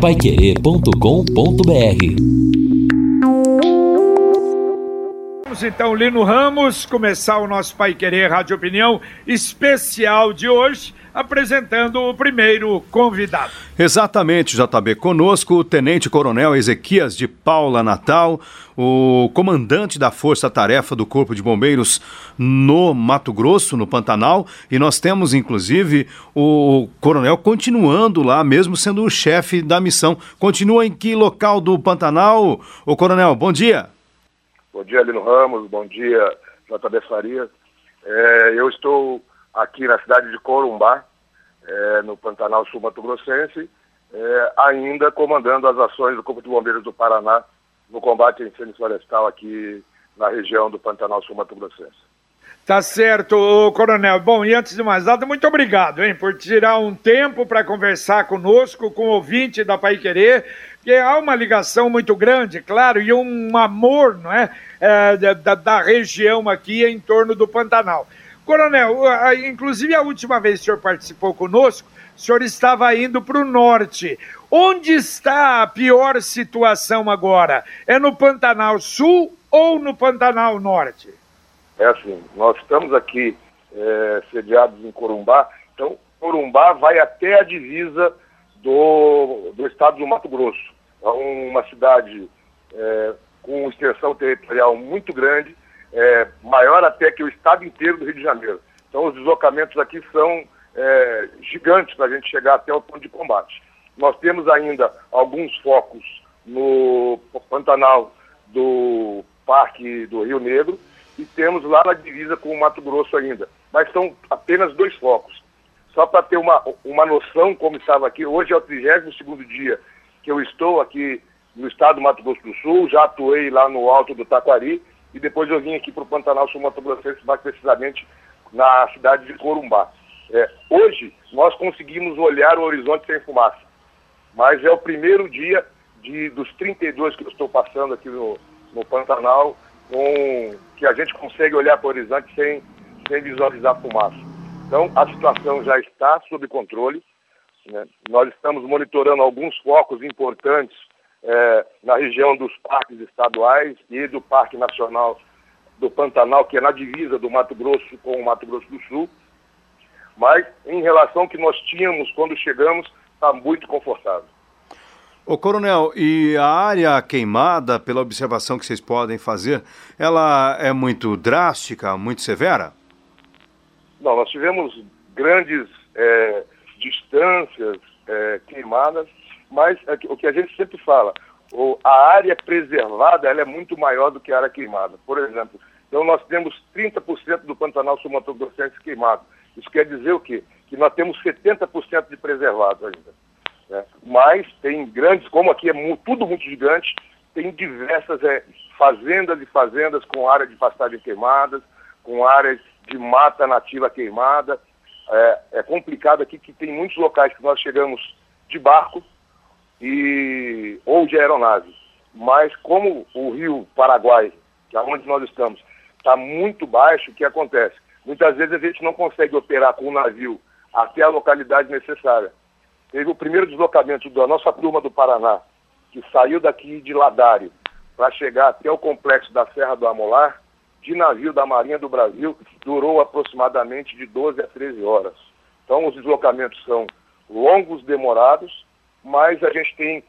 paiquerê.com.br Vamos então, Lino Ramos, começar o nosso Pai Querer Rádio Opinião especial de hoje, apresentando o primeiro convidado. Exatamente, JB. Conosco o Tenente Coronel Ezequias de Paula Natal, o comandante da Força Tarefa do Corpo de Bombeiros no Mato Grosso, no Pantanal, e nós temos inclusive o coronel continuando lá, mesmo sendo o chefe da missão. Continua em que local do Pantanal? O coronel, bom dia. Bom dia, Lino Ramos. Bom dia, JB Faria. É, eu estou aqui na cidade de Corumbá, é, no Pantanal Sul Mato Grossense, é, ainda comandando as ações do Corpo de Bombeiros do Paraná no combate a incêndio florestal aqui na região do Pantanal Sul Mato Grossense. Tá certo, coronel. Bom, e antes de mais nada, muito obrigado, hein, por tirar um tempo para conversar conosco, com o ouvinte da Pai Querer, que há uma ligação muito grande, claro, e um amor, não é, é da, da, região aqui em torno do Pantanal. Coronel, inclusive a última vez que o senhor participou conosco, o senhor estava indo para o norte. Onde está a pior situação agora? É no Pantanal Sul ou no Pantanal Norte? É assim, nós estamos aqui é, sediados em Corumbá, então Corumbá vai até a divisa do, do estado do Mato Grosso. Uma cidade é, com extensão territorial muito grande, é, maior até que o estado inteiro do Rio de Janeiro. Então os deslocamentos aqui são é, gigantes para a gente chegar até o ponto de combate. Nós temos ainda alguns focos no Pantanal do Parque do Rio Negro, e temos lá na divisa com o Mato Grosso ainda. Mas são apenas dois focos. Só para ter uma, uma noção como estava aqui, hoje é o 32º dia que eu estou aqui no estado do Mato Grosso do Sul, já atuei lá no alto do Taquari e depois eu vim aqui para o Pantanal Sul Mato Grossense, mais precisamente na cidade de Corumbá. É, hoje nós conseguimos olhar o horizonte sem fumaça, mas é o primeiro dia de, dos 32 que eu estou passando aqui no, no Pantanal, que a gente consegue olhar para o horizonte sem, sem visualizar fumaça. Então, a situação já está sob controle. Né? Nós estamos monitorando alguns focos importantes é, na região dos parques estaduais e do Parque Nacional do Pantanal, que é na divisa do Mato Grosso com o Mato Grosso do Sul. Mas, em relação ao que nós tínhamos quando chegamos, está muito confortável. Ô Coronel, e a área queimada, pela observação que vocês podem fazer, ela é muito drástica, muito severa? Não, nós tivemos grandes é, distâncias é, queimadas, mas é, o que a gente sempre fala, o, a área preservada ela é muito maior do que a área queimada. Por exemplo, então nós temos 30% do Pantanal Sul-Mato-Grossense queimado. Isso quer dizer o quê? Que nós temos 70% de preservados ainda. Né? Mas tem grandes, como aqui é tudo muito gigante, tem diversas é, fazendas e fazendas com área de pastagem queimadas, com áreas de mata nativa queimada. É, é complicado aqui que tem muitos locais que nós chegamos de barco e ou de aeronave. Mas como o rio Paraguai, que é onde nós estamos, está muito baixo, o que acontece? Muitas vezes a gente não consegue operar com o navio até a localidade necessária. Teve o primeiro deslocamento da nossa turma do Paraná, que saiu daqui de Ladário para chegar até o complexo da Serra do Amolar, de navio da Marinha do Brasil, durou aproximadamente de 12 a 13 horas. Então, os deslocamentos são longos, demorados, mas a gente tem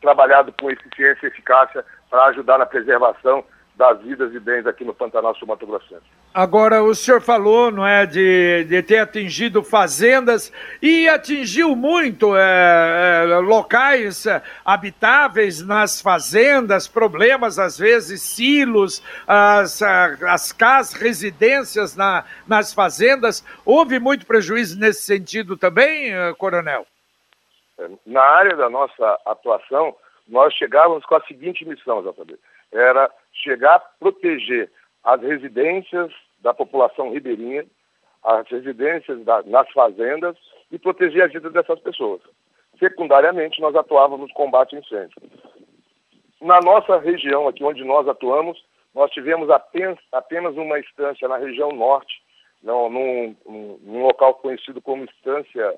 trabalhado com eficiência e eficácia para ajudar na preservação das vidas e bens aqui no Pantanal Sul Mato Grossense. Agora, o senhor falou, não é, de, de ter atingido fazendas e atingiu muito é, é, locais é, habitáveis nas fazendas, problemas, às vezes, silos, as, as casas, residências na, nas fazendas. Houve muito prejuízo nesse sentido também, é, coronel? Na área da nossa atuação, nós chegávamos com a seguinte missão, JB. Era chegar a proteger as residências da população ribeirinha, as residências da, nas fazendas e proteger a vida dessas pessoas. Secundariamente, nós atuávamos no combate a incêndio. Na nossa região, aqui onde nós atuamos, nós tivemos apenas, apenas uma instância na região norte, não, num, num, num local conhecido como Instância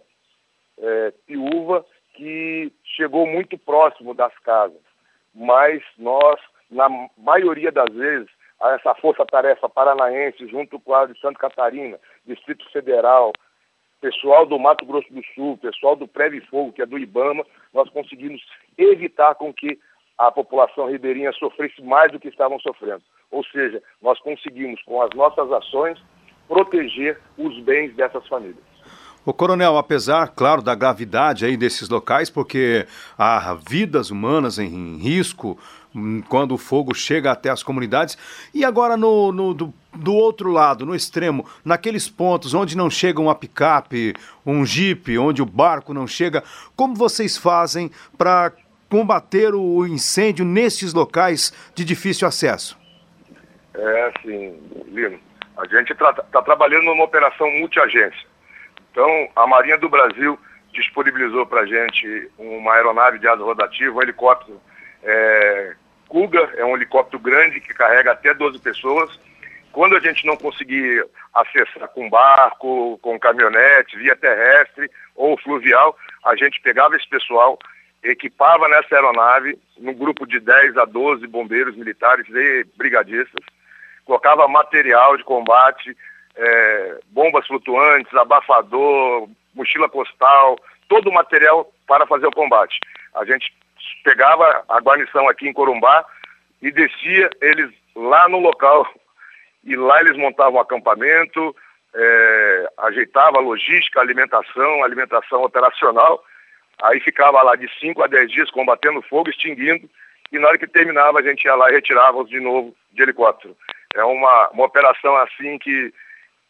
é, Piúva, que chegou muito próximo das casas, mas nós, na maioria das vezes, essa força-tarefa paranaense, junto com a de Santa Catarina, Distrito Federal, pessoal do Mato Grosso do Sul, pessoal do Preve Fogo, que é do Ibama, nós conseguimos evitar com que a população ribeirinha sofresse mais do que estavam sofrendo. Ou seja, nós conseguimos, com as nossas ações, proteger os bens dessas famílias. O coronel, apesar, claro, da gravidade aí desses locais, porque há vidas humanas em risco quando o fogo chega até as comunidades, e agora no, no do, do, outro lado, no extremo, naqueles pontos onde não chega uma picape, um jipe, onde o barco não chega, como vocês fazem para combater o incêndio nesses locais de difícil acesso? É assim, Lino, a gente está tá trabalhando numa operação multiagência. Então, a Marinha do Brasil disponibilizou para a gente uma aeronave de asa rotativa, um helicóptero é, Kuga, é um helicóptero grande que carrega até 12 pessoas. Quando a gente não conseguir acessar com barco, com caminhonete, via terrestre ou fluvial, a gente pegava esse pessoal, equipava nessa aeronave, num grupo de 10 a 12 bombeiros militares e brigadistas, colocava material de combate, é, bombas flutuantes, abafador, mochila postal, todo o material para fazer o combate. A gente pegava a guarnição aqui em Corumbá e descia eles lá no local. E lá eles montavam acampamento, é, ajeitava logística, alimentação, alimentação operacional. Aí ficava lá de 5 a 10 dias combatendo fogo, extinguindo. E na hora que terminava, a gente ia lá e retirava-os de novo de helicóptero. É uma, uma operação assim que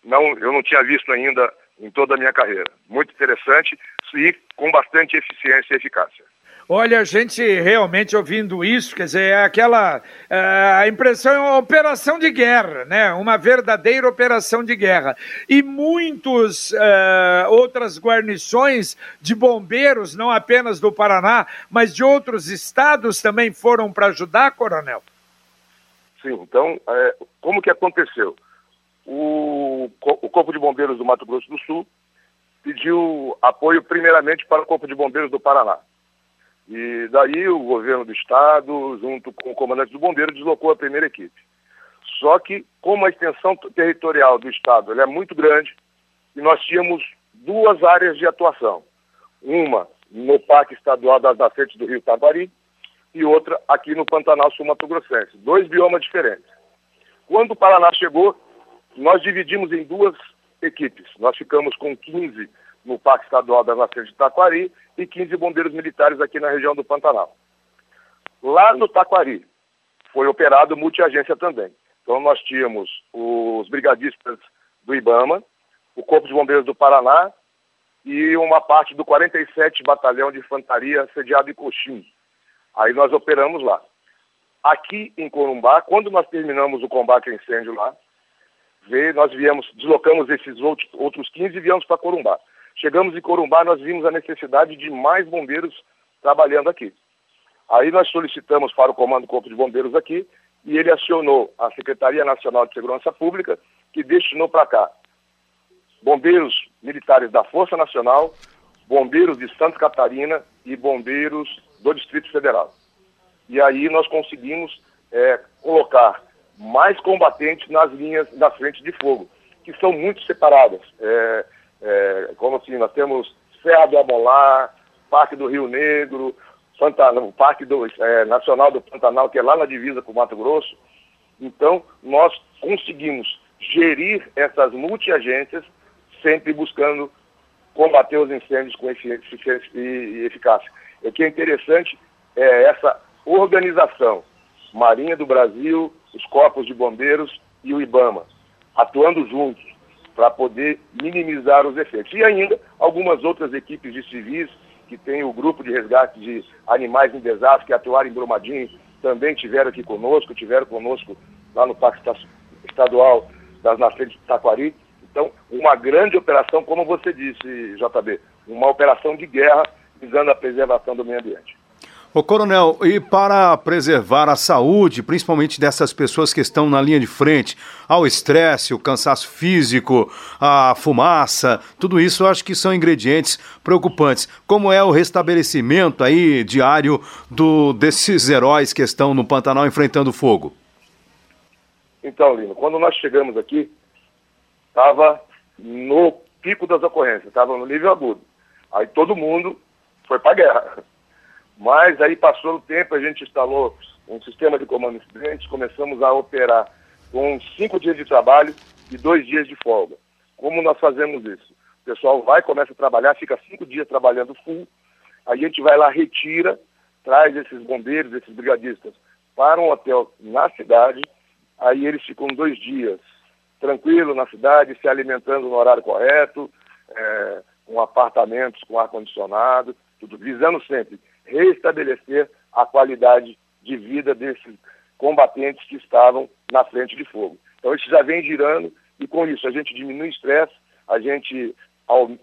não, eu não tinha visto ainda em toda a minha carreira. Muito interessante e com bastante eficiência e eficácia. Olha, a gente realmente ouvindo isso, quer dizer, é aquela é, a impressão é uma operação de guerra, né? Uma verdadeira operação de guerra. E muitos é, outras guarnições de bombeiros, não apenas do Paraná, mas de outros estados também foram para ajudar, Coronel. Sim. Então, é, como que aconteceu? o, o Corpo de Bombeiros do Mato Grosso do Sul pediu apoio primeiramente para o Corpo de Bombeiros do Paraná. E daí o governo do estado, junto com o comandante do bombeiro, deslocou a primeira equipe. Só que, como a extensão territorial do estado é muito grande, e nós tínhamos duas áreas de atuação. Uma no Parque Estadual das Nascentes do Rio Taquari e outra aqui no Pantanal Sul Mato Grossense. Dois biomas diferentes. Quando o Paraná chegou, nós dividimos em duas equipes. Nós ficamos com 15 no Parque Estadual das Nascentes de Taquari e 15 bombeiros militares aqui na região do Pantanal. Lá no Taquari foi operado multiagência também. Então nós tínhamos os brigadistas do IBAMA, o Corpo de Bombeiros do Paraná e uma parte do 47 Batalhão de Infantaria sediado em Coxim. Aí nós operamos lá. Aqui em Corumbá, quando nós terminamos o combate ao incêndio lá, nós viemos, deslocamos esses outros 15 e viemos para Corumbá. Chegamos em Corumbá, nós vimos a necessidade de mais bombeiros trabalhando aqui. Aí nós solicitamos para o Comando Corpo de Bombeiros aqui e ele acionou a Secretaria Nacional de Segurança Pública, que destinou para cá bombeiros militares da Força Nacional, bombeiros de Santa Catarina e bombeiros do Distrito Federal. E aí nós conseguimos é, colocar mais combatentes nas linhas da frente de fogo, que são muito separadas. É, é, como assim, nós temos Serra do Amolar, Parque do Rio Negro, Pantanal, Parque do, é, Nacional do Pantanal, que é lá na divisa com o Mato Grosso. Então, nós conseguimos gerir essas multiagências, sempre buscando combater os incêndios com eficiência e eficácia. O que é interessante é essa organização Marinha do Brasil, os Corpos de Bombeiros e o IBAMA, atuando juntos para poder minimizar os efeitos. E ainda algumas outras equipes de civis, que tem o grupo de resgate de animais em desastre, que atuaram em Brumadinho, também tiveram aqui conosco, tiveram conosco lá no Parque Estadual das Nascentes de Taquari. Então, uma grande operação, como você disse, JB, uma operação de guerra visando a preservação do meio ambiente. Ô Coronel, e para preservar a saúde, principalmente dessas pessoas que estão na linha de frente, ao estresse, o cansaço físico, a fumaça, tudo isso eu acho que são ingredientes preocupantes. Como é o restabelecimento aí diário do, desses heróis que estão no Pantanal enfrentando fogo? Então, Lino, quando nós chegamos aqui, estava no pico das ocorrências, estava no nível agudo. Aí todo mundo foi para a guerra. Mas aí passou o tempo, a gente instalou um sistema de comando incidentes, começamos a operar com cinco dias de trabalho e dois dias de folga. Como nós fazemos isso? O pessoal vai, começa a trabalhar, fica cinco dias trabalhando full, a gente vai lá, retira, traz esses bombeiros, esses brigadistas para um hotel na cidade, aí eles ficam dois dias tranquilo na cidade, se alimentando no horário correto, é, com apartamentos com ar-condicionado, tudo visando sempre restabelecer a qualidade de vida desses combatentes que estavam na frente de fogo. Então isso já vem girando e com isso a gente diminui o estresse, a gente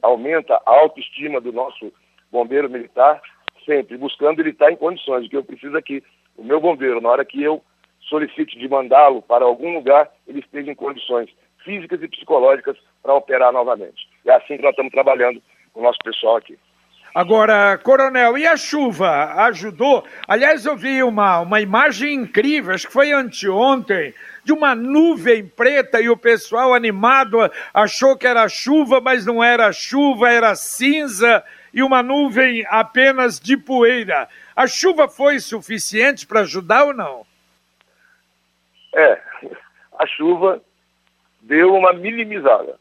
aumenta a autoestima do nosso bombeiro militar, sempre buscando ele estar em condições, de que eu preciso aqui, o meu bombeiro, na hora que eu solicite de mandá-lo para algum lugar, ele esteja em condições físicas e psicológicas para operar novamente. É assim que nós estamos trabalhando com o nosso pessoal aqui. Agora, Coronel, e a chuva ajudou? Aliás, eu vi uma, uma imagem incrível, acho que foi anteontem, de uma nuvem preta e o pessoal animado achou que era chuva, mas não era chuva, era cinza e uma nuvem apenas de poeira. A chuva foi suficiente para ajudar ou não? É, a chuva deu uma minimizada.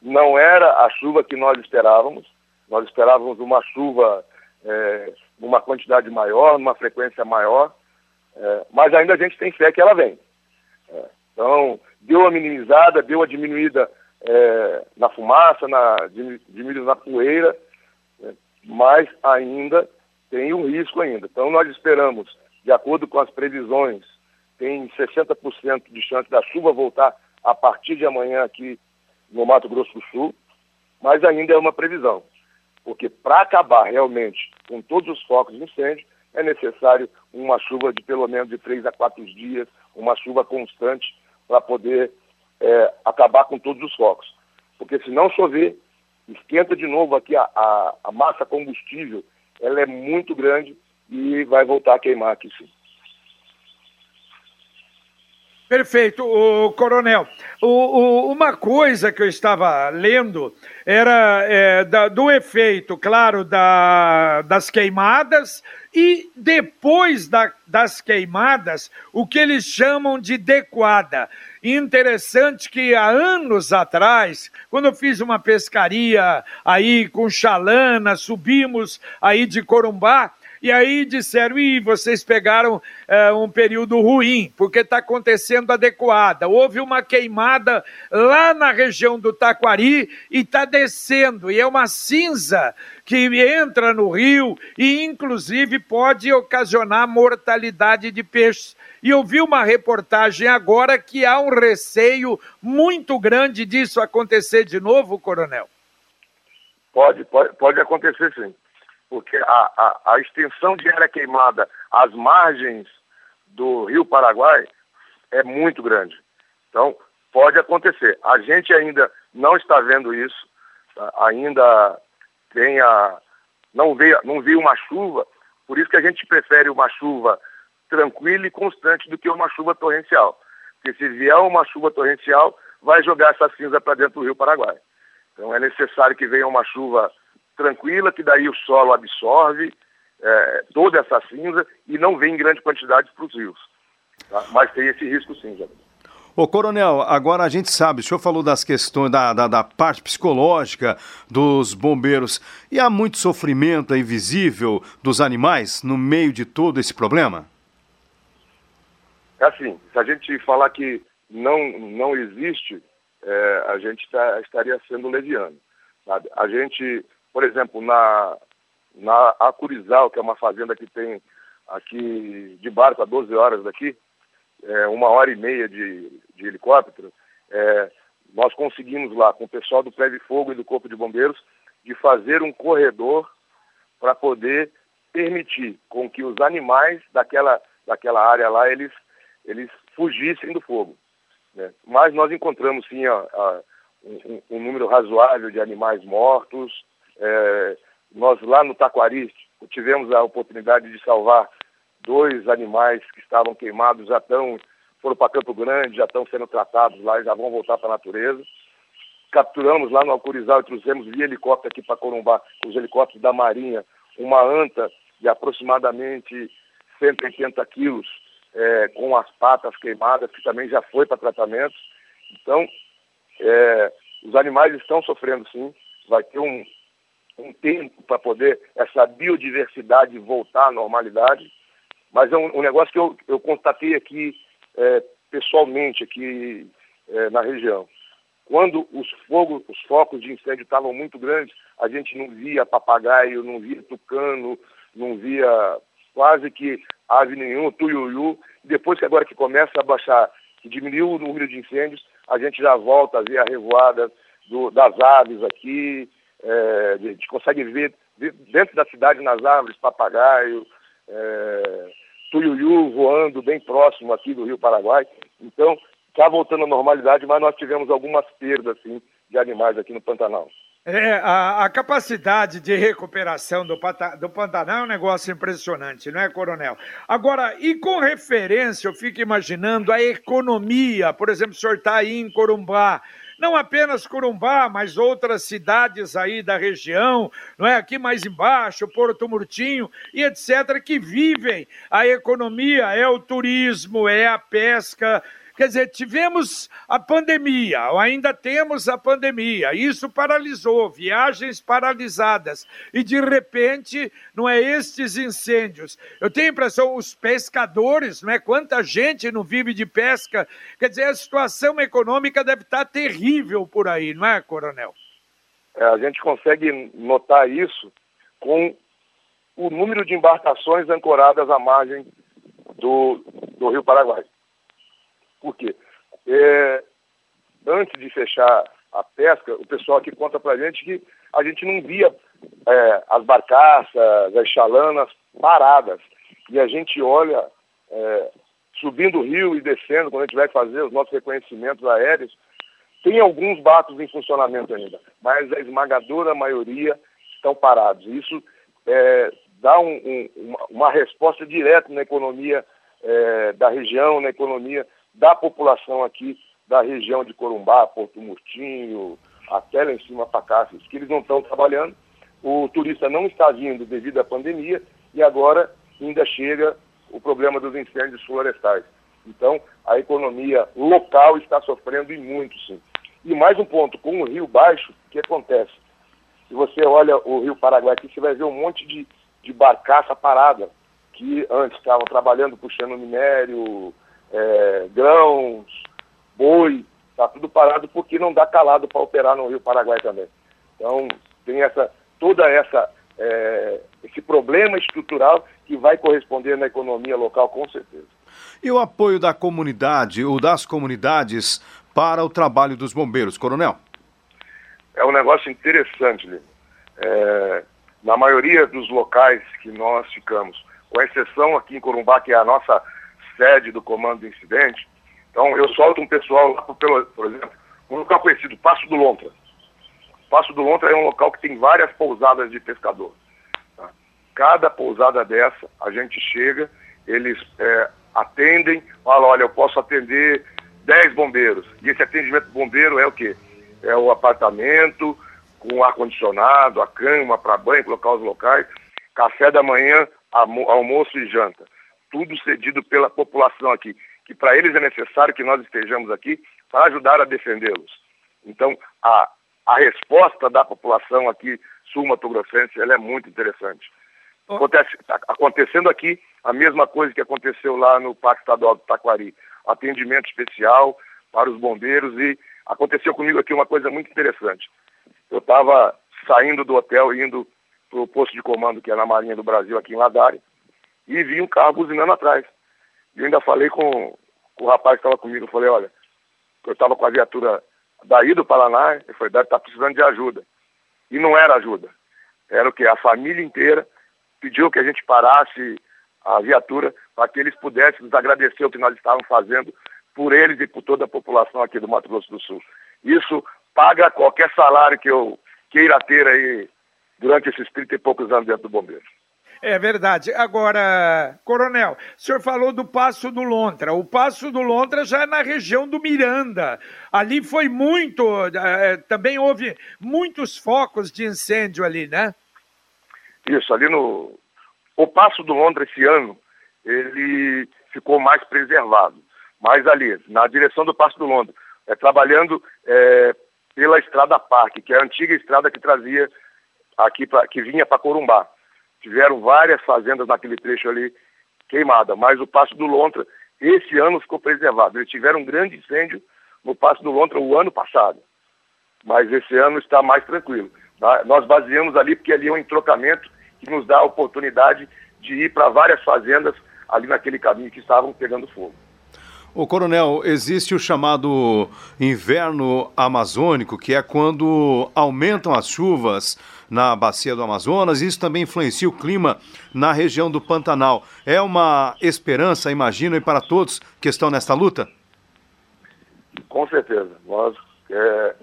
Não era a chuva que nós esperávamos, nós esperávamos uma chuva é, numa quantidade maior, numa frequência maior, é, mas ainda a gente tem fé que ela vem. É, então, deu a minimizada, deu a diminuída é, na fumaça, na, diminuída na poeira, é, mas ainda tem um risco ainda. Então, nós esperamos, de acordo com as previsões, tem 60% de chance da chuva voltar a partir de amanhã aqui no Mato Grosso do Sul, mas ainda é uma previsão porque para acabar realmente com todos os focos de incêndio, é necessário uma chuva de pelo menos de três a quatro dias, uma chuva constante para poder é, acabar com todos os focos. Porque se não chover, esquenta de novo aqui a, a, a massa combustível, ela é muito grande e vai voltar a queimar aqui sim. Perfeito, o coronel. O, o, uma coisa que eu estava lendo era é, da, do efeito, claro, da, das queimadas e depois da, das queimadas, o que eles chamam de dequada. Interessante que há anos atrás, quando eu fiz uma pescaria aí com chalana, subimos aí de Corumbá, e aí disseram, e vocês pegaram é, um período ruim, porque está acontecendo adequada. Houve uma queimada lá na região do Taquari e está descendo, e é uma cinza que entra no rio e, inclusive, pode ocasionar mortalidade de peixes. E eu vi uma reportagem agora que há um receio muito grande disso acontecer de novo, coronel. Pode, pode, pode acontecer sim porque a, a, a extensão de área queimada às margens do Rio Paraguai é muito grande. Então, pode acontecer. A gente ainda não está vendo isso, tá? ainda tem a, não, veio, não viu uma chuva, por isso que a gente prefere uma chuva tranquila e constante do que uma chuva torrencial. Porque se vier uma chuva torrencial, vai jogar essa cinza para dentro do Rio Paraguai. Então é necessário que venha uma chuva tranquila, que daí o solo absorve é, toda essa cinza e não vem em grande quantidade para os rios. Tá? Mas tem esse risco sim, já. Ô, Coronel, agora a gente sabe, o senhor falou das questões da, da, da, parte psicológica dos bombeiros. E há muito sofrimento invisível dos animais no meio de todo esse problema? É assim, se a gente falar que não, não existe, é, a gente tá, estaria sendo leviano. Sabe? A gente por exemplo, na, na Acurizal, que é uma fazenda que tem aqui de barco a 12 horas daqui, é, uma hora e meia de, de helicóptero, é, nós conseguimos lá, com o pessoal do Prédio Fogo e do Corpo de Bombeiros, de fazer um corredor para poder permitir com que os animais daquela, daquela área lá, eles, eles fugissem do fogo. Né? Mas nós encontramos sim a, a, um, um, número razoável de animais mortos. É, nós lá no Taquari tivemos a oportunidade de salvar dois animais que estavam queimados, já estão, foram para Campo Grande, já estão sendo tratados lá e já vão voltar para a natureza. Capturamos lá no Alcurizal e trouxemos via helicóptero aqui para Corumbá, os helicópteros da Marinha, uma anta de aproximadamente 180 quilos, é, com as patas queimadas, que também já foi para tratamento. Então, é, os animais estão sofrendo sim, vai ter um, um tempo para poder essa biodiversidade voltar à normalidade, mas é um, um negócio que eu, eu constatei aqui é, pessoalmente, aqui é, na região. Quando os fogos, os focos de incêndio estavam muito grandes, a gente não via papagaio, não via tucano, não via quase que ave nenhuma, tuiuiu. Depois que agora que começa a baixar, que diminuiu o número de incêndios, a gente já volta a ver a revoada do, das aves aqui, é, a gente consegue ver dentro da cidade nas árvores papagaio, é, tuiuiu voando bem próximo aqui do Rio Paraguai. Então, está voltando à normalidade, mas nós tivemos algumas perdas assim, de animais aqui no Pantanal. É, a, a, capacidade de recuperação do, do Pantanal é um negócio impressionante, não é, Coronel? Agora, e com referência, eu fico imaginando a economia, por exemplo, o senhor está aí em Corumbá, não apenas Corumbá, mas outras cidades aí da região, não é? Aqui mais embaixo, Porto Murtinho e etc., que vivem a economia, é o turismo, é a pesca, Quer dizer, tivemos a pandemia, ou ainda temos a pandemia, isso paralisou, viagens paralisadas, e de repente, não é estes incêndios. Eu tenho a impressão, os pescadores, não é? Quanta gente não vive de pesca, quer dizer, a situação econômica deve estar terrível por aí, não é, Coronel? É, a gente consegue notar isso com o número de embarcações ancoradas à margem do, do Rio Paraguai. Por quê? É, antes de fechar a pesca, o pessoal aqui conta pra gente que a gente não via é, as barcaças, as chalanas paradas. E a gente olha é, subindo o rio e descendo, quando a gente vai fazer os nossos reconhecimentos aéreos, tem alguns barcos em funcionamento ainda, mas a esmagadora maioria estão parados. Isso é, dá um, um, uma, uma, resposta direta na economia é, da região, na economia da população aqui da região de Corumbá, Porto Murtinho, até lá em cima para Cáceres, que eles não estão trabalhando, o turista não está vindo devido à pandemia e agora ainda chega o problema dos incêndios florestais. Então, a economia local está sofrendo e muito, sim. E mais um ponto, com o rio baixo, o que acontece? Se você olha o rio Paraguai aqui, você vai ver um monte de, de barcaça parada, que antes estavam trabalhando puxando minério, é, grãos, boi, está tudo parado porque não dá calado para operar no Rio Paraguai também. Então, tem essa, toda essa, é, esse problema estrutural que vai corresponder na economia local, com certeza. E o apoio da comunidade ou das comunidades para o trabalho dos bombeiros, coronel? É um negócio interessante, Lino. É, na maioria dos locais que nós ficamos, com exceção aqui em Corumbá, que é a nossa sede do comando do incidente. Então, eu solto um pessoal lá, pelo, por exemplo, um local conhecido, Passo do Lontra. Passo do Lontra é um local que tem várias pousadas de pescador. Tá? Cada pousada dessa, a gente chega, eles é, atendem, falam, olha, eu posso atender 10 bombeiros. E esse atendimento bombeiro é o quê? É o apartamento, com ar-condicionado, a cama para banho, colocar os locais, café da manhã, almoço e janta tudo cedido pela população aqui, que para eles é necessário que nós estejamos aqui para ajudar a defendê-los. Então, a, a resposta da população aqui sul-matogrossense ela é muito interessante. Acontece, tá acontecendo aqui a mesma coisa que aconteceu lá no Parque Estadual do Taquari. Atendimento especial para os bombeiros e aconteceu comigo aqui uma coisa muito interessante. Eu estava saindo do hotel, indo para o posto de comando que é na Marinha do Brasil, aqui em Ladari, e vi um carro buzinando atrás. E eu ainda falei com, com o rapaz que estava comigo, eu falei, olha, eu estava com a viatura daí do Paraná, ele falou, deve estar tá precisando de ajuda. E não era ajuda. Era o quê? A família inteira pediu que a gente parasse a viatura para que eles pudessem nos agradecer o que nós estávamos fazendo por eles e por toda a população aqui do Mato Grosso do Sul. Isso paga qualquer salário que eu queira ter aí durante esses 30 e poucos anos dentro do Bombeiro. É verdade. Agora, Coronel, o senhor falou do Passo do Lontra. O Passo do Lontra já é na região do Miranda. Ali foi muito, é, também houve muitos focos de incêndio ali, né? Isso, ali no. O Passo do Lontra esse ano, ele ficou mais preservado. Mas ali, na direção do Passo do Londra, é, trabalhando é, pela Estrada Parque, que é a antiga estrada que trazia aqui, pra, que vinha para Corumbá. Tiveram várias fazendas naquele trecho ali queimada, mas o Passo do Lontra, esse ano ficou preservado. Eles tiveram um grande incêndio no Passo do Lontra o ano passado, mas esse ano está mais tranquilo. Tá? Nós baseamos ali porque ali é um entrocamento que nos dá a oportunidade de ir para várias fazendas ali naquele caminho que estavam pegando fogo. O coronel, existe o chamado inverno amazônico, que é quando aumentam as chuvas na bacia do Amazonas, isso também influencia o clima na região do Pantanal. É uma esperança, imagino, e para todos que estão nesta luta? Com certeza. Nós é,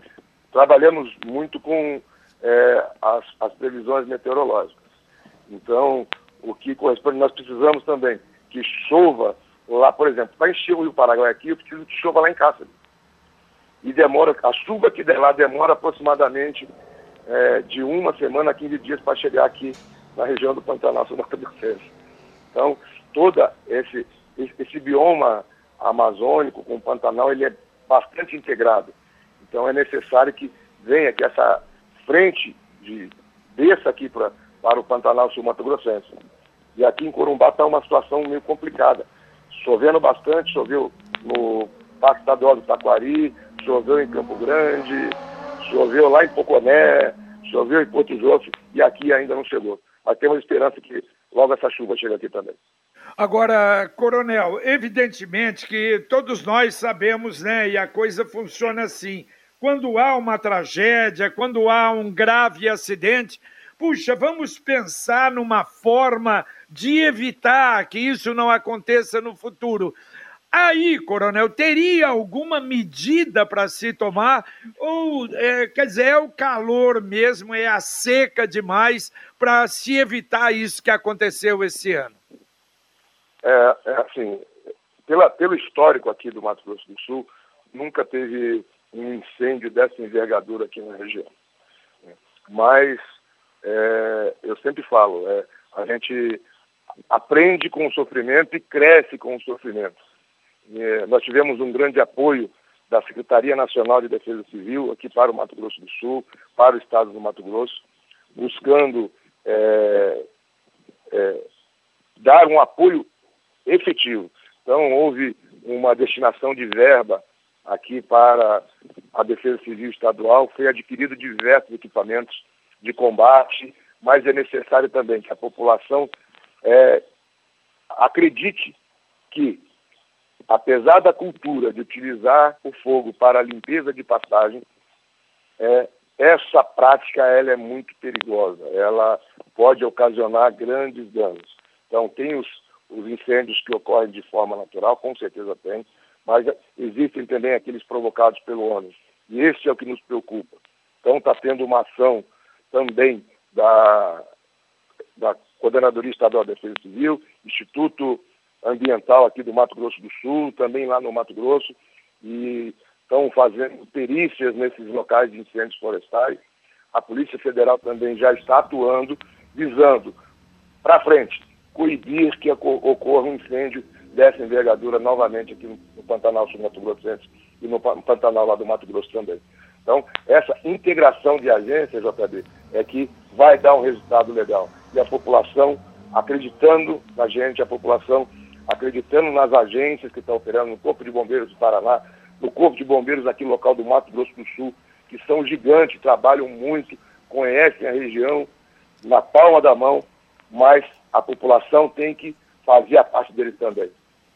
trabalhamos muito com é, as, as previsões meteorológicas. Então, o que corresponde, nós precisamos também que chova lá, por exemplo, para encher o Rio Paraguai aqui, eu preciso que chova lá em Cáceres. E demora, a chuva que der lá demora aproximadamente é, de uma semana a 15 dias para chegar aqui na região do Pantanal Sul Mato Grossense. Então, todo esse, esse bioma amazônico com o Pantanal, ele é bastante integrado. Então, é necessário que venha, que essa frente de, desça aqui pra, para o Pantanal Sul Mato Grossense. E aqui em Corumbá está uma situação meio complicada. Chovendo bastante, choveu no Parque Estadual do Taquari, choveu em Campo Grande, choveu lá em Poconé, choveu em Porto Jofre e aqui ainda não chegou. Mas temos esperança que logo essa chuva chegue aqui também. Agora, coronel, evidentemente que todos nós sabemos, né, e a coisa funciona assim. Quando há uma tragédia, quando há um grave acidente, puxa, vamos pensar numa forma de evitar que isso não aconteça no futuro. Aí, coronel, teria alguma medida para se tomar? Ou, é, quer dizer, é o calor mesmo, é a seca demais para se evitar isso que aconteceu esse ano? É, é assim, pela, pelo histórico aqui do Mato Grosso do Sul, nunca teve um incêndio dessa envergadura aqui na região. Mas é, eu sempre falo, é, a gente aprende com o sofrimento e cresce com o sofrimento. É, nós tivemos um grande apoio da Secretaria Nacional de Defesa Civil aqui para o Mato Grosso do Sul, para o estado do Mato Grosso, buscando é, é, dar um apoio efetivo. Então, houve uma destinação de verba aqui para a Defesa Civil Estadual, foi adquirido diversos equipamentos de combate, mas é necessário também que a população acredite que apesar da cultura de utilizar o fogo para a limpeza de passagem, é, essa prática ela é muito perigosa. Ela pode ocasionar grandes danos. Então, tem os, os incêndios que ocorrem de forma natural, com certeza tem, mas existem também aqueles provocados pelo homem. E esse é o que nos preocupa. Então, está tendo uma ação também da, da Coordenadoria Estadual de Defesa Civil, Instituto ambiental aqui do Mato Grosso do Sul, também lá no Mato Grosso, e estão fazendo perícias nesses locais de incêndios florestais. A Polícia Federal também já está atuando, visando, para frente, coibir que ocorra um incêndio dessa envergadura novamente aqui no Pantanal Sul Mato Grossense e no Pantanal lá do Mato Grosso também. Então, essa integração de agências, JB, é que vai dar um resultado legal. E a população acreditando na gente, a população acreditando nas agências que estão operando, no Corpo de Bombeiros do Paraná, no Corpo de Bombeiros aqui local do Mato Grosso do Sul, que são gigantes, trabalham muito, conhecem a região na palma da mão, mas a população tem que fazer a parte dele também.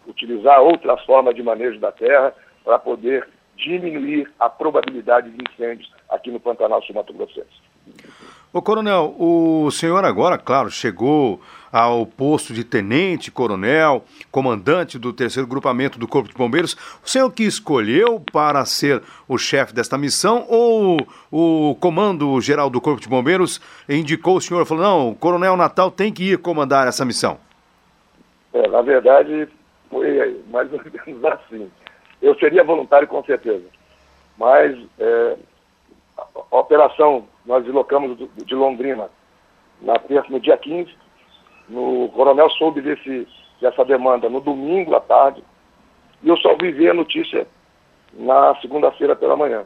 Utilizar outras formas de manejo da terra para poder diminuir a probabilidade de incêndios aqui no Pantanal Sul Mato Grossense. Ô Coronel, o senhor agora, claro, chegou ao posto de tenente, coronel, comandante do terceiro grupamento do Corpo de Bombeiros. O senhor que escolheu para ser o chefe desta missão ou o comando geral do Corpo de Bombeiros indicou o senhor, falou, não, o coronel Natal tem que ir comandar essa missão? É, na verdade, foi mais ou menos assim. Eu seria voluntário com certeza, mas é, a operação nós deslocamos de Londrina na terça, no dia 15. No, o coronel soube desse, dessa demanda no domingo à tarde e eu só vi ver a notícia na segunda-feira pela manhã.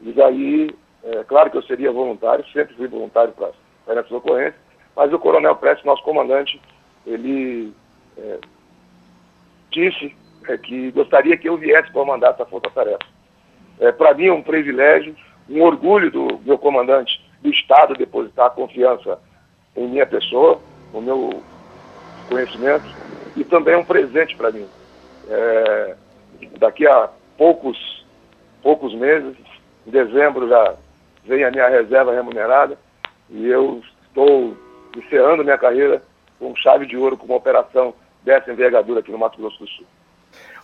E daí, é claro que eu seria voluntário, sempre fui voluntário para nessas ocorrências, mas o coronel Prestes, nosso comandante, ele é, disse é, que gostaria que eu viesse comandar essa força-tarefa. É, para mim é um privilégio, um orgulho do meu comandante do Estado depositar confiança em minha pessoa, no meu conhecimento, e também um presente para mim. É, daqui a poucos, poucos meses, em dezembro já vem a minha reserva remunerada e eu estou encerrando minha carreira com chave de ouro, com uma operação dessa envergadura aqui no Mato Grosso do Sul.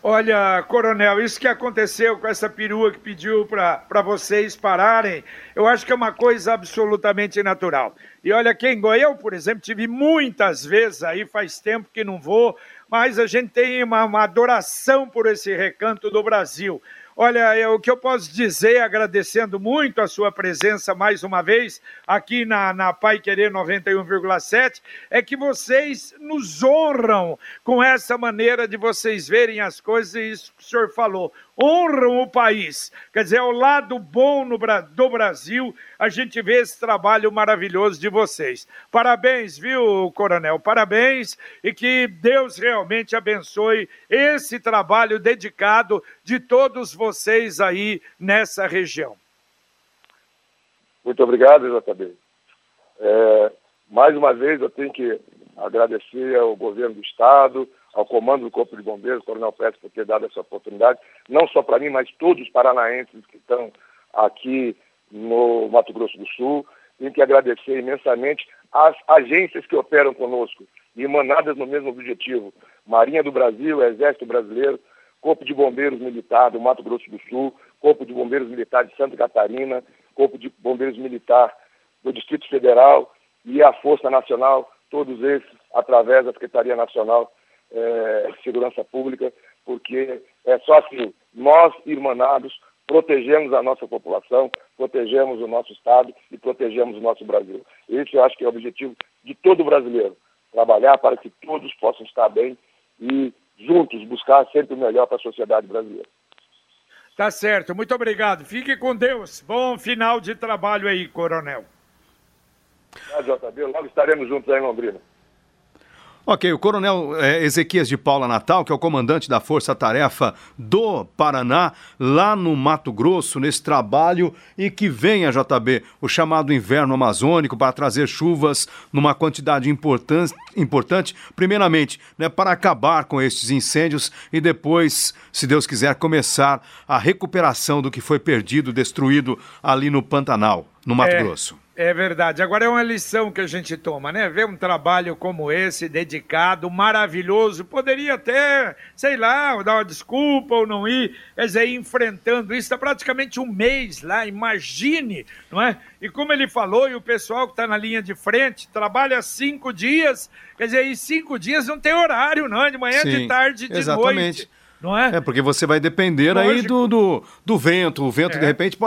Olha, coronel, isso que aconteceu com essa perua que pediu para vocês pararem, eu acho que é uma coisa absolutamente natural. E olha, quem eu, por exemplo, tive muitas vezes aí, faz tempo que não vou, mas a gente tem uma, uma adoração por esse recanto do Brasil. Olha, eu, o que eu posso dizer, agradecendo muito a sua presença mais uma vez aqui na, na Pai Querer 91,7, é que vocês nos honram com essa maneira de vocês verem as coisas, e isso que o senhor falou honram o país. Quer dizer, ao lado bom no, do Brasil, a gente vê esse trabalho maravilhoso de vocês. Parabéns, viu, Coronel? Parabéns e que Deus realmente abençoe esse trabalho dedicado de todos vocês aí nessa região. Muito obrigado, JB. É, mais uma vez, eu tenho que agradecer ao governo do Estado, ao comando do Corpo de Bombeiros, Coronel Pérez, por ter dado essa oportunidade, não só para mim, mas todos os paranaenses que estão aqui no Mato Grosso do Sul. Tenho que agradecer imensamente às agências que operam conosco, emanadas no mesmo objetivo: Marinha do Brasil, Exército Brasileiro, Corpo de Bombeiros Militar do Mato Grosso do Sul, Corpo de Bombeiros Militar de Santa Catarina, Corpo de Bombeiros Militar do Distrito Federal e a Força Nacional, todos esses através da Secretaria Nacional é, segurança pública, porque é só assim, nós, irmanados, protegemos a nossa população, protegemos o nosso Estado e protegemos o nosso Brasil. Esse eu acho que é o objetivo de todo brasileiro, trabalhar para que todos possam estar bem e juntos buscar sempre o melhor para a sociedade brasileira. Tá certo, muito obrigado. Fique com Deus. Bom final de trabalho aí, coronel. Obrigado, JB. Logo estaremos juntos aí em Londrina. Ok, o coronel é, Ezequias de Paula Natal, que é o comandante da Força Tarefa do Paraná, lá no Mato Grosso, nesse trabalho, e que vem a JB, o chamado inverno amazônico, para trazer chuvas numa quantidade importante, importante primeiramente, né, para acabar com estes incêndios e depois, se Deus quiser, começar a recuperação do que foi perdido, destruído ali no Pantanal, no Mato é. Grosso. É verdade. Agora é uma lição que a gente toma, né? Ver um trabalho como esse, dedicado, maravilhoso, poderia até, sei lá, dar uma desculpa ou não ir, quer dizer, enfrentando isso, está praticamente um mês lá, imagine, não é? E como ele falou, e o pessoal que está na linha de frente trabalha cinco dias, quer dizer, em cinco dias não tem horário, não, é de manhã, Sim, de tarde, de exatamente. noite não é? É, porque você vai depender Lógico. aí do, do, do, vento. O vento, é. de repente, pô,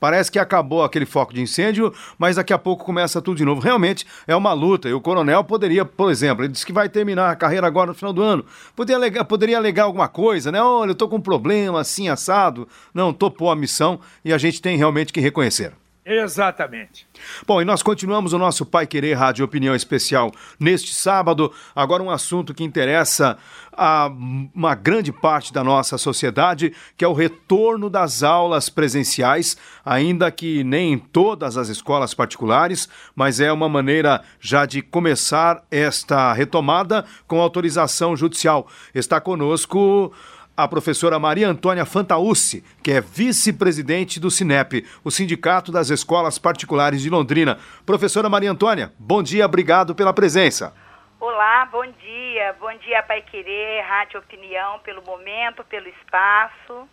parece que acabou aquele foco de incêndio, mas daqui a pouco começa tudo de novo. Realmente é uma luta. E o coronel poderia, por exemplo, ele disse que vai terminar a carreira agora no final do ano. Poderia alegar, poderia alegar alguma coisa, né? Olha, eu tô com um problema assim, assado. Não, topou a missão e a gente tem realmente que reconhecer. Exatamente. Bom, e nós continuamos o nosso Pai Querer Rádio Opinião Especial neste sábado. Agora um assunto que interessa a uma grande parte da nossa sociedade, que é o retorno das aulas presenciais, ainda que nem em todas as escolas particulares, mas é uma maneira já de começar esta retomada com autorização judicial. Está conosco a professora Maria Antônia Fantaúci, que é vice-presidente do Sinep, o Sindicato das Escolas Particulares de Londrina. Professora Maria Antônia, bom dia, obrigado pela presença. Olá, bom dia. Bom dia, Pai Querer, Rádio Opinião, pelo momento, pelo espaço.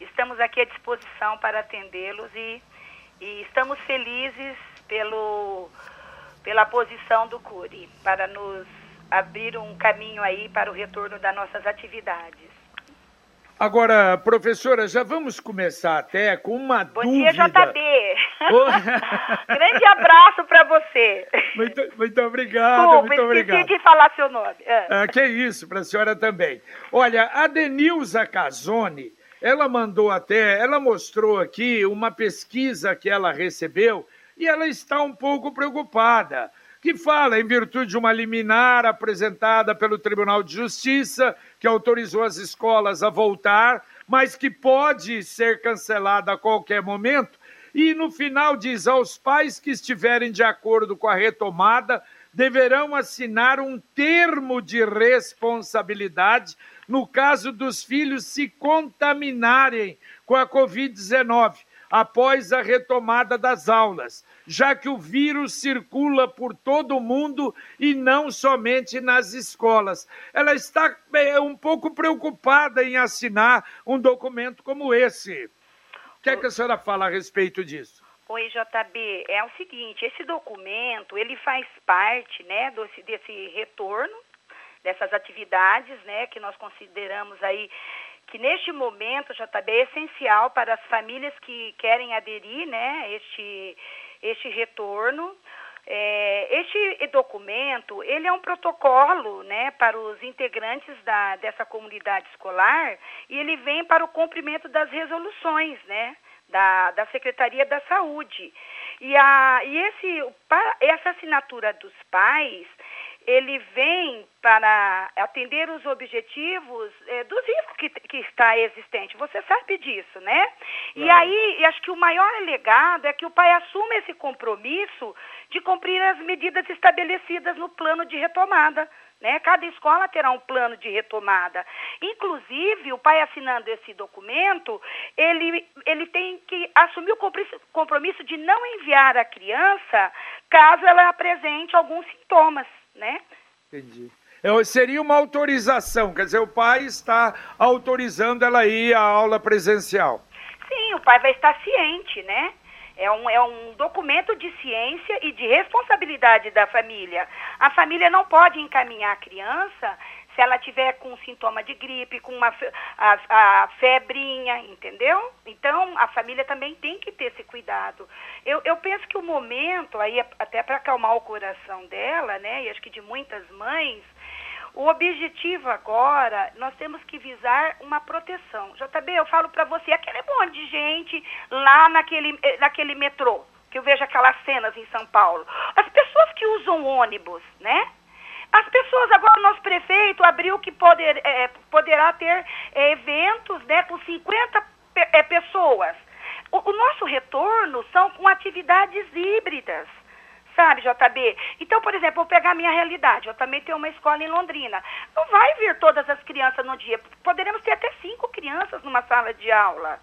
Estamos aqui à disposição para atendê-los e, e estamos felizes pelo, pela posição do CURI, para nos abrir um caminho aí para o retorno das nossas atividades. Agora, professora, já vamos começar até com uma Bom dúvida. dia, JB. Grande abraço para você. Muito, muito obrigado, Desculpa, muito obrigado. esqueci de falar seu nome. Ah. Ah, que isso, para a senhora também. Olha, a Denilza Casoni, ela mandou até, ela mostrou aqui uma pesquisa que ela recebeu e ela está um pouco preocupada que fala em virtude de uma liminar apresentada pelo Tribunal de Justiça, que autorizou as escolas a voltar, mas que pode ser cancelada a qualquer momento. E no final diz aos pais que estiverem de acordo com a retomada deverão assinar um termo de responsabilidade no caso dos filhos se contaminarem com a Covid-19 após a retomada das aulas, já que o vírus circula por todo o mundo e não somente nas escolas. Ela está é, um pouco preocupada em assinar um documento como esse. O que, é que a senhora fala a respeito disso? Oi, JB, é o seguinte, esse documento, ele faz parte, né, desse, desse retorno, dessas atividades, né, que nós consideramos aí que neste momento, JB, é essencial para as famílias que querem aderir, né, este, este retorno. É, este documento, ele é um protocolo, né, para os integrantes da, dessa comunidade escolar e ele vem para o cumprimento das resoluções, né, da, da Secretaria da Saúde. E, a, e esse, essa assinatura dos pais, ele vem para atender os objetivos é, dos riscos que, que está existente. Você sabe disso, né? E aí, acho que o maior legado é que o pai assuma esse compromisso de cumprir as medidas estabelecidas no plano de retomada. Né? Cada escola terá um plano de retomada. Inclusive, o pai assinando esse documento, ele, ele tem que assumir o compromisso de não enviar a criança caso ela apresente alguns sintomas né? Entendi. Eu, seria uma autorização, quer dizer, o pai está autorizando ela a ir à aula presencial. Sim, o pai vai estar ciente, né? É um, é um documento de ciência e de responsabilidade da família. A família não pode encaminhar a criança se ela tiver com sintoma de gripe, com uma a, a febrinha, entendeu? Então, a família também tem que ter esse cuidado. Eu, eu penso que o momento, aí até para acalmar o coração dela, né, e acho que de muitas mães, o objetivo agora, nós temos que visar uma proteção. JB, eu falo para você, aquele monte de gente lá naquele, eh, naquele metrô, que eu vejo aquelas cenas em São Paulo. As pessoas que usam ônibus, né? As pessoas, agora o nosso prefeito abriu que poder, é, poderá ter é, eventos né, com 50 é, pessoas. O, o nosso retorno são com atividades híbridas sabe, JB? Então, por exemplo, vou pegar a minha realidade. Eu também tenho uma escola em Londrina. Não vai vir todas as crianças no dia. Poderemos ter até cinco crianças numa sala de aula.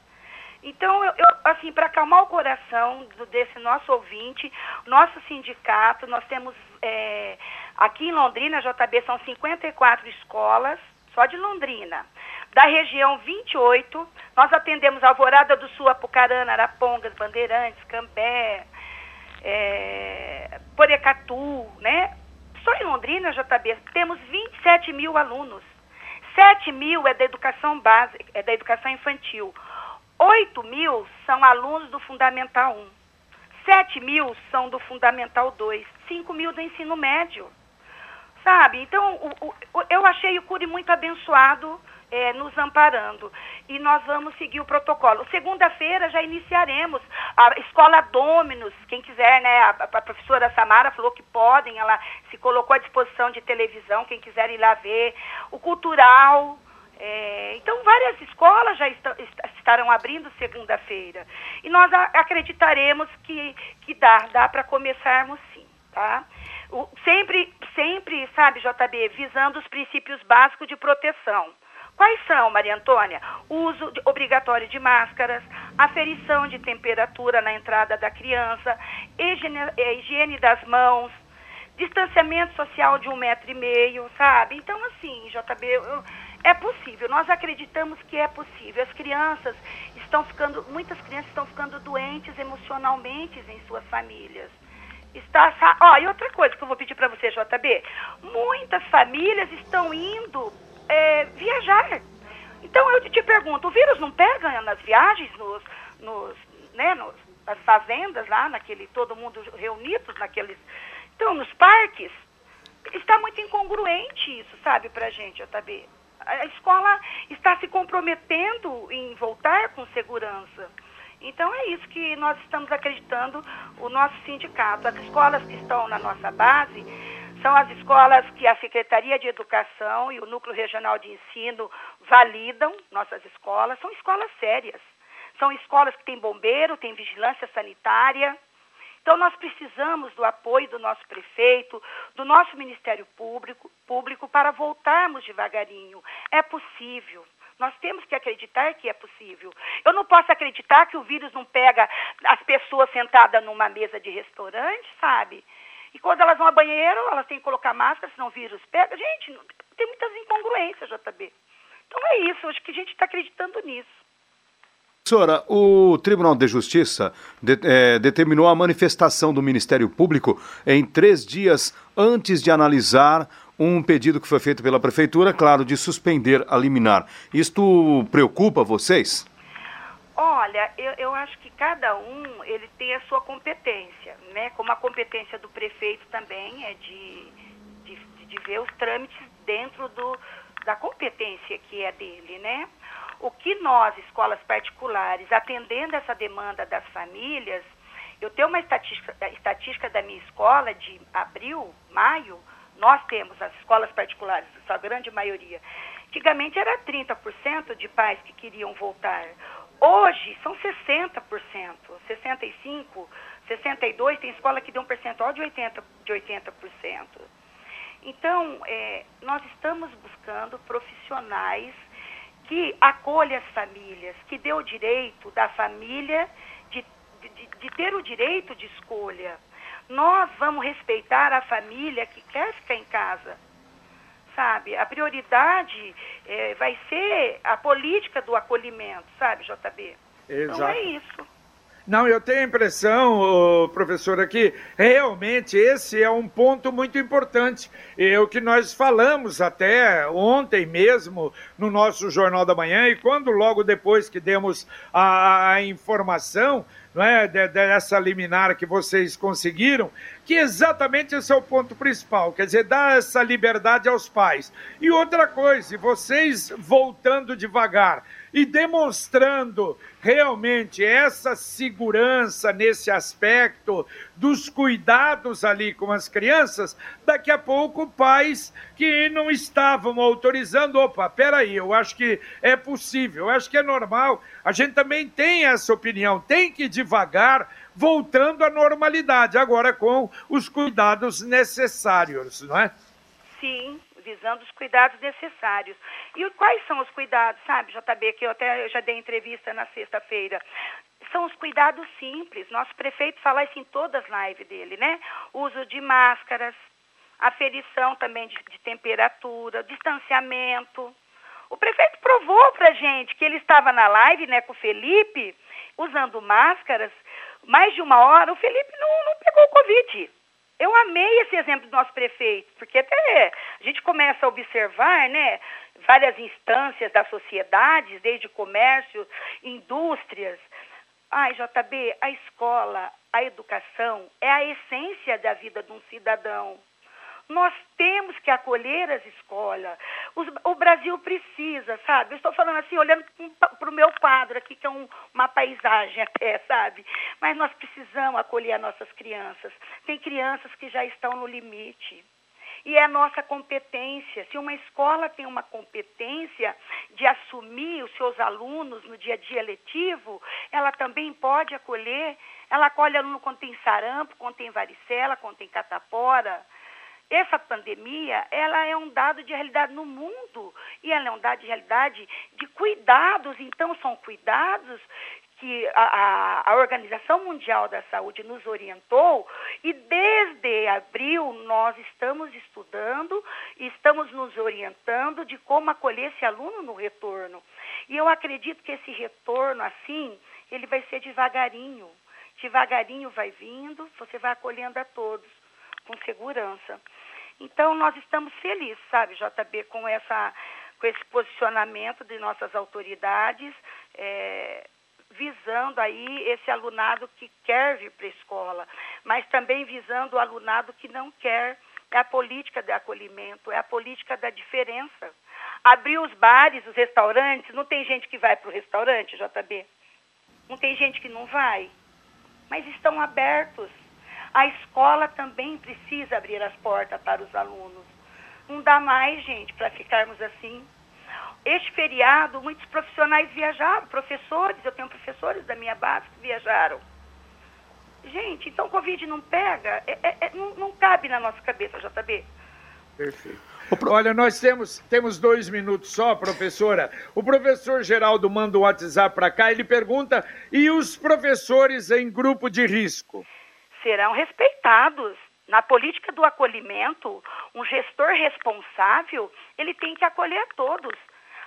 Então, eu, eu assim, para acalmar o coração do, desse nosso ouvinte, nosso sindicato, nós temos é, aqui em Londrina, JB, são 54 escolas, só de Londrina. Da região 28, nós atendemos Alvorada do Sul, Apucarana, Arapongas, Bandeirantes, Cambé, é, Porecatu, né? Só em Londrina, JB, temos 27 mil alunos. 7 mil é da educação básica, é da educação infantil. 8 mil são alunos do Fundamental 1. 7 mil são do Fundamental 2. 5 mil do ensino médio. Sabe? Então, o, o, eu achei o CURI muito abençoado é, nos amparando. E nós vamos seguir o protocolo. Segunda-feira já iniciaremos a escola Dominus. Quem quiser, né? A, a, professora Samara falou que podem, ela se colocou à disposição de televisão, quem quiser ir lá ver. O cultural, é, então, várias escolas já está, estarão abrindo segunda-feira. E nós acreditaremos que, que dá, dá para começarmos sim, tá? O, sempre, sempre, sabe, JB, visando os princípios básicos de proteção. Quais são, Maria Antônia? Uso de, obrigatório de máscaras, aferição de temperatura na entrada da criança, higiene, eh, higiene das mãos, distanciamento social de um metro e meio, sabe? Então, assim, JB, eu, é possível. Nós acreditamos que é possível. As crianças estão ficando, muitas crianças estão ficando doentes emocionalmente em suas famílias. Está, ó, e outra coisa que eu vou pedir para você, JB, muitas famílias estão indo é, viajar. Então eu te pergunto, o vírus não pega nas viagens, nos, nos, né, nos, nas fazendas lá, naquele, todo mundo reunidos naqueles. Então, nos parques, está muito incongruente isso, sabe, pra gente, JB. A escola está se comprometendo em voltar com segurança. Então é isso que nós estamos acreditando, o nosso sindicato. As escolas que estão na nossa base são as escolas que a Secretaria de Educação e o Núcleo Regional de Ensino validam, nossas escolas, são escolas sérias. São escolas que têm bombeiro, têm vigilância sanitária. Então, nós precisamos do apoio do nosso prefeito, do nosso Ministério Público, público para voltarmos devagarinho. É possível. Nós temos que acreditar que é possível. Eu não posso acreditar que o vírus não pega as pessoas sentadas numa mesa de restaurante, sabe? E quando elas vão ao banheiro, elas têm que colocar máscara, senão o vírus pega. Gente, tem muitas incongruências, JB. Então é isso, acho que a gente está acreditando nisso. Senhora, o Tribunal de Justiça de, é, determinou a manifestação do Ministério Público em três dias antes de analisar um pedido que foi feito pela Prefeitura, claro, de suspender a liminar. Isto preocupa vocês? Olha, eu, eu acho que cada um ele tem a sua competência, né? Como a competência do prefeito também é de, de, de ver os trâmites dentro do, da competência que é dele, né? O que nós, escolas particulares, atendendo essa demanda das famílias, eu tenho uma estatística, estatística da minha escola de abril, maio, nós temos as escolas particulares, sua grande maioria. Antigamente era 30% de pais que queriam voltar. Hoje são 60%, 65%, 62%, tem escola que deu um percentual de 80%. De 80%. Então, é, nós estamos buscando profissionais que acolham as famílias, que dê o direito da família de, de, de ter o direito de escolha. Nós vamos respeitar a família que quer ficar em casa sabe? A prioridade é, vai ser a política do acolhimento, sabe, JB? Exato. Então é isso. Não, eu tenho a impressão, professora, que realmente esse é um ponto muito importante. É o que nós falamos até ontem mesmo no nosso Jornal da Manhã, e quando logo depois que demos a, a informação, não é, dessa liminar que vocês conseguiram, que exatamente esse é o ponto principal, quer dizer, dar essa liberdade aos pais. E outra coisa, vocês voltando devagar e demonstrando realmente essa segurança nesse aspecto dos cuidados ali com as crianças, daqui a pouco pais que não estavam autorizando, opa, peraí, eu acho que é possível, eu acho que é normal, a gente também tem essa opinião, tem que devagar voltando à normalidade, agora com os cuidados necessários, não é? Sim, visando os cuidados necessários. E quais são os cuidados, sabe, JB, que eu até eu já dei entrevista na sexta-feira. São os cuidados simples. Nosso prefeito fala isso em todas as lives dele, né? Uso de máscaras, aferição também de, de temperatura, distanciamento. O prefeito provou pra gente que ele estava na live, né, com o Felipe, usando máscaras, mais de uma hora, o Felipe não, não pegou o Covid. Eu amei esse exemplo do nosso prefeito, porque até a gente começa a observar, né, várias instâncias da sociedade, desde comércio, indústrias. Ai, JB, a escola, a educação é a essência da vida de um cidadão. Nós temos que acolher as escolas. Os, o Brasil precisa, sabe? Eu estou falando assim, olhando para o meu quadro aqui, que é um, uma paisagem até, sabe? Mas nós precisamos acolher as nossas crianças. Tem crianças que já estão no limite. E é nossa competência. Se uma escola tem uma competência de assumir os seus alunos no dia a dia letivo, ela também pode acolher. Ela acolhe aluno quando tem sarampo, quando tem varicela, quando tem catapora. essa pandemia, ela é um dado de realidade no mundo e ela é um dado de realidade de cuidados. Então, são cuidados que a, a, Organização Mundial da Saúde nos orientou e desde abril nós estamos estudando estamos nos orientando de como acolher esse aluno no retorno. E eu acredito que esse retorno, assim, ele vai ser devagarinho. Devagarinho vai vindo, você vai acolhendo a todos com segurança. Então nós estamos felizes, sabe, JB, com essa com esse posicionamento de nossas autoridades. É, visando aí esse alunado que quer vir para a escola, mas também visando o alunado que não quer. É a política de acolhimento, é a política da diferença. Abrir os bares, os restaurantes, não tem gente que vai para o restaurante, JB? Não tem gente que não vai? Mas estão abertos. A escola também precisa abrir as portas para os alunos. Não dá mais, gente, para ficarmos assim. Este feriado, muitos profissionais viajaram, professores, eu tenho professores da minha base que viajaram. Gente, então Covid não pega, é, é, é, não, não, cabe na nossa cabeça, JB. Perfeito. Olha, nós temos, temos dois minutos só, professora. O professor Geraldo manda um WhatsApp para cá, ele pergunta, e os professores em grupo de risco? Serão respeitados. Na política do acolhimento, um gestor responsável, ele tem que acolher a todos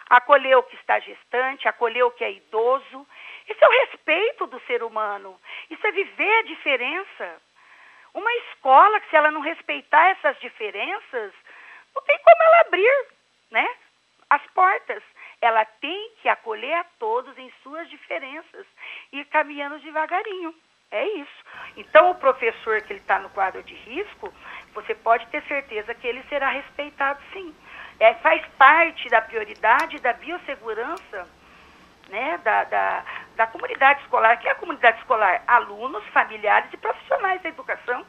acolher o que está gestante, acolher o que é idoso. Isso é o respeito do ser humano. Isso é viver a diferença. Uma escola que, se ela não respeitar essas diferenças, não tem como ela abrir né, as portas. Ela tem que acolher a todos em suas diferenças e ir caminhando devagarinho. É isso. Então, o professor que ele está no quadro de risco, você pode ter certeza que ele será respeitado sim é, faz parte da prioridade da biossegurança né, da, da, da comunidade escolar, que é a comunidade escolar, alunos, familiares e profissionais da educação.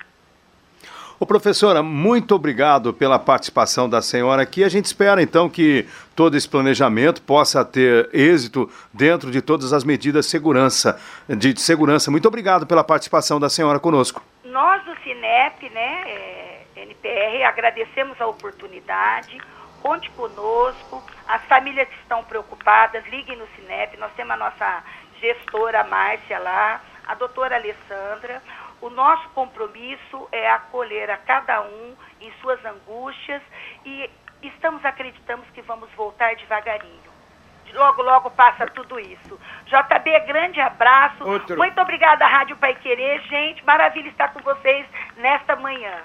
Ô professora, muito obrigado pela participação da senhora aqui. A gente espera então que todo esse planejamento possa ter êxito dentro de todas as medidas de segurança. De segurança. Muito obrigado pela participação da senhora conosco. Nós do Cinep, né, é, NPR, agradecemos a oportunidade. Conte conosco. As famílias que estão preocupadas, liguem no Cinep. Nós temos a nossa gestora Márcia lá, a doutora Alessandra. O nosso compromisso é acolher a cada um em suas angústias e estamos acreditamos que vamos voltar devagarinho. Logo, logo passa tudo isso. JB, grande abraço. Outro. Muito obrigada, Rádio Pai Querer. Gente, maravilha estar com vocês nesta manhã.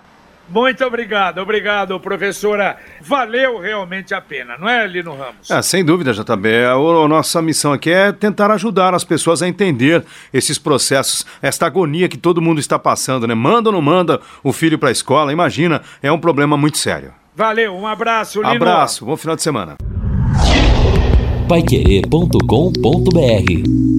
Muito obrigado, obrigado, professora. Valeu realmente a pena, não é, Lino Ramos? É, sem dúvida, JB. A, a nossa missão aqui é tentar ajudar as pessoas a entender esses processos, esta agonia que todo mundo está passando, né? Manda ou não manda o filho para a escola, imagina, é um problema muito sério. Valeu, um abraço, Lino. Abraço, bom final de semana. Paiquerê.com.br